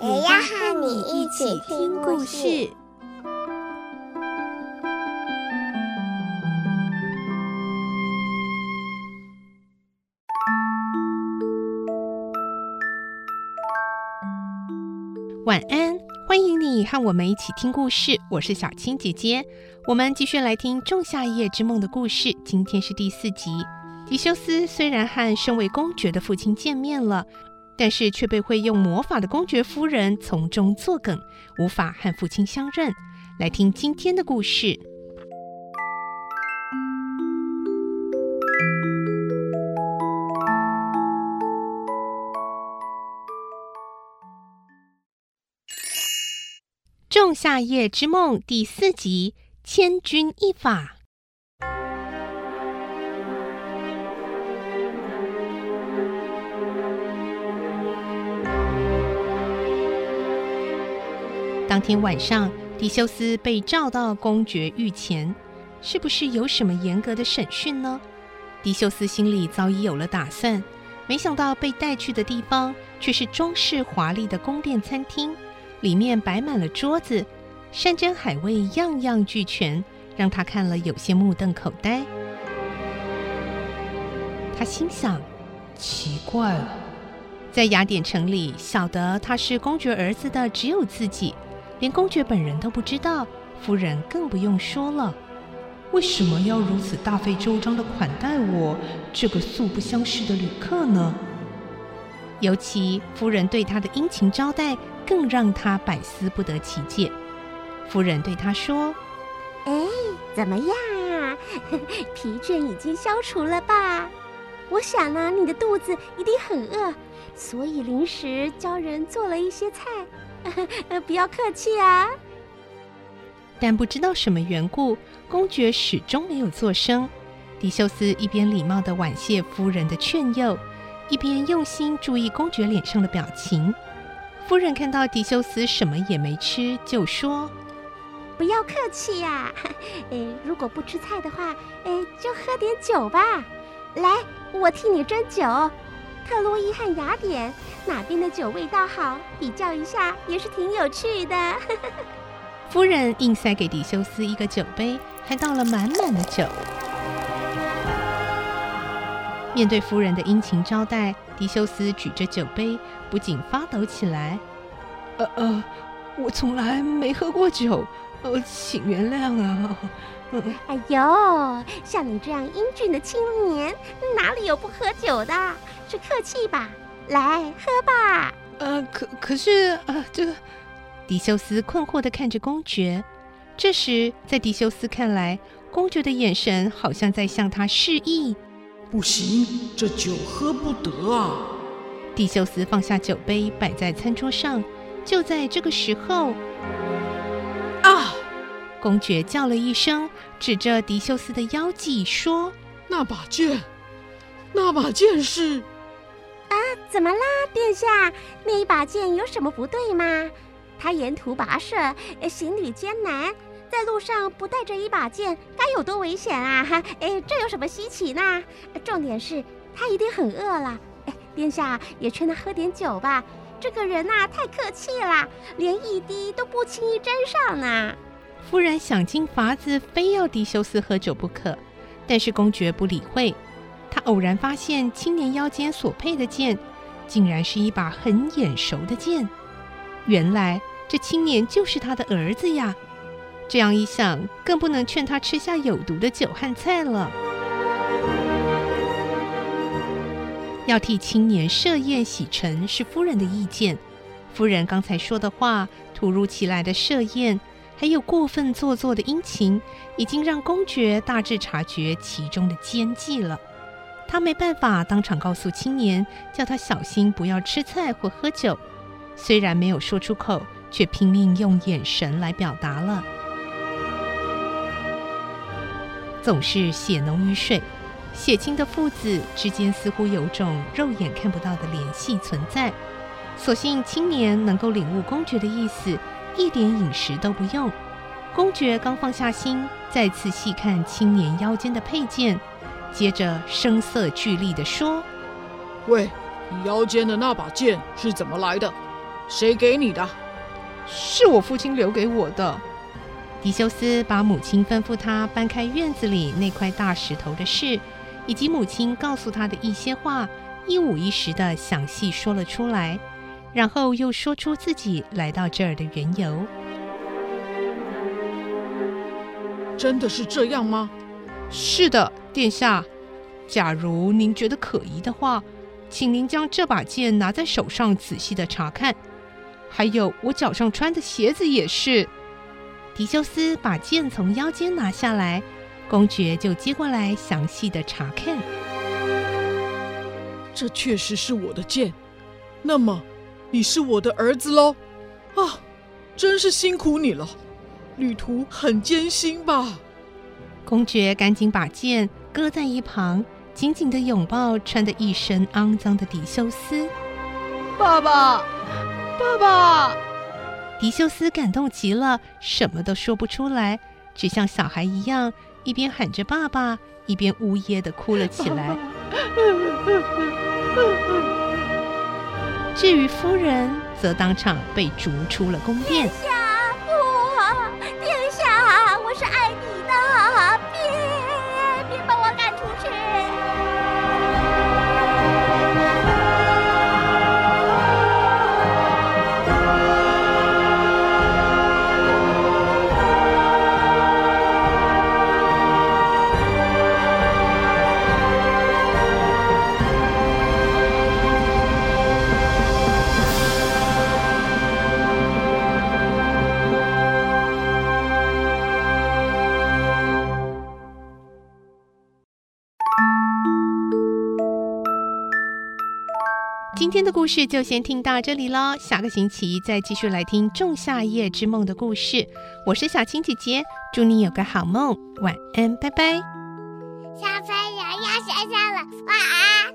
也要和你一起听故事。晚安，欢迎你和我们一起听故事。我是小青姐姐，我们继续来听《仲夏夜之梦》的故事。今天是第四集。狄修斯虽然和身为公爵的父亲见面了，但是却被会用魔法的公爵夫人从中作梗，无法和父亲相认。来听今天的故事。《仲夏夜之梦》第四集《千钧一发》。当天晚上，迪修斯被召到公爵御前，是不是有什么严格的审讯呢？迪修斯心里早已有了打算，没想到被带去的地方却是装饰华丽的宫殿餐厅。里面摆满了桌子，山珍海味样样俱全，让他看了有些目瞪口呆。他心想：奇怪了，在雅典城里，晓得他是公爵儿子的只有自己，连公爵本人都不知道，夫人更不用说了。为什么要如此大费周章地款待我这个素不相识的旅客呢？尤其夫人对他的殷勤招待，更让他百思不得其解。夫人对他说：“哎，怎么样啊？疲倦已经消除了吧？我想呢，你的肚子一定很饿，所以临时叫人做了一些菜。不要客气啊。”但不知道什么缘故，公爵始终没有作声。迪修斯一边礼貌的婉谢夫人的劝诱，一边用心注意公爵脸上的表情。夫人看到迪修斯什么也没吃，就说：“不要客气呀，哎，如果不吃菜的话，哎，就喝点酒吧。来，我替你斟酒。特洛伊和雅典哪边的酒味道好？比较一下也是挺有趣的。”夫人硬塞给狄修斯一个酒杯，还倒了满满的酒。面对夫人的殷勤招待，狄修斯举着酒杯，不禁发抖起来。呃呃，我从来没喝过酒，呃，请原谅啊。呃、哎呦，像你这样英俊的青年，哪里有不喝酒的？是客气吧？来喝吧。呃，可可是，呃，这个，迪修斯困惑的看着公爵。这时，在迪修斯看来，公爵的眼神好像在向他示意。不行，这酒喝不得啊！迪修斯放下酒杯，摆在餐桌上。就在这个时候，啊！公爵叫了一声，指着迪修斯的腰际说：“那把剑，那把剑是……怎么啦，殿下？那一把剑有什么不对吗？他沿途跋涉，行旅艰难。”在路上不带着一把剑，该有多危险啊！哈，哎，这有什么稀奇呢？重点是他一定很饿了。哎，殿下也劝他喝点酒吧。这个人呐，太客气了，连一滴都不轻易沾上呢。夫人想尽法子，非要迪修斯喝酒不可，但是公爵不理会。他偶然发现青年腰间所佩的剑，竟然是一把很眼熟的剑。原来这青年就是他的儿子呀。这样一想，更不能劝他吃下有毒的酒和菜了。要替青年设宴洗尘是夫人的意见。夫人刚才说的话，突如其来的设宴，还有过分做作的殷勤，已经让公爵大致察觉其中的奸计了。他没办法当场告诉青年，叫他小心不要吃菜或喝酒，虽然没有说出口，却拼命用眼神来表达了。总是血浓于水，血亲的父子之间似乎有种肉眼看不到的联系存在。所幸青年能够领悟公爵的意思，一点饮食都不用。公爵刚放下心，再次细看青年腰间的佩剑，接着声色俱厉地说：“喂，你腰间的那把剑是怎么来的？谁给你的？”“是我父亲留给我的。”迪修斯把母亲吩咐他搬开院子里那块大石头的事，以及母亲告诉他的一些话，一五一十的详细说了出来，然后又说出自己来到这儿的缘由。真的是这样吗？是的，殿下。假如您觉得可疑的话，请您将这把剑拿在手上仔细的查看，还有我脚上穿的鞋子也是。狄修斯把剑从腰间拿下来，公爵就接过来详细的查看。这确实是我的剑，那么你是我的儿子喽？啊，真是辛苦你了，旅途很艰辛吧？公爵赶紧把剑搁在一旁，紧紧的拥抱穿的一身肮脏的狄修斯。爸爸，爸爸。狄修斯感动极了，什么都说不出来，只像小孩一样，一边喊着“爸爸”，一边呜咽的哭了起来。至于夫人，则当场被逐出了宫殿。今天的故事就先听到这里喽，下个星期再继续来听《仲夏夜之梦》的故事。我是小青姐姐，祝你有个好梦，晚安，拜拜。小朋友要睡觉了，晚安。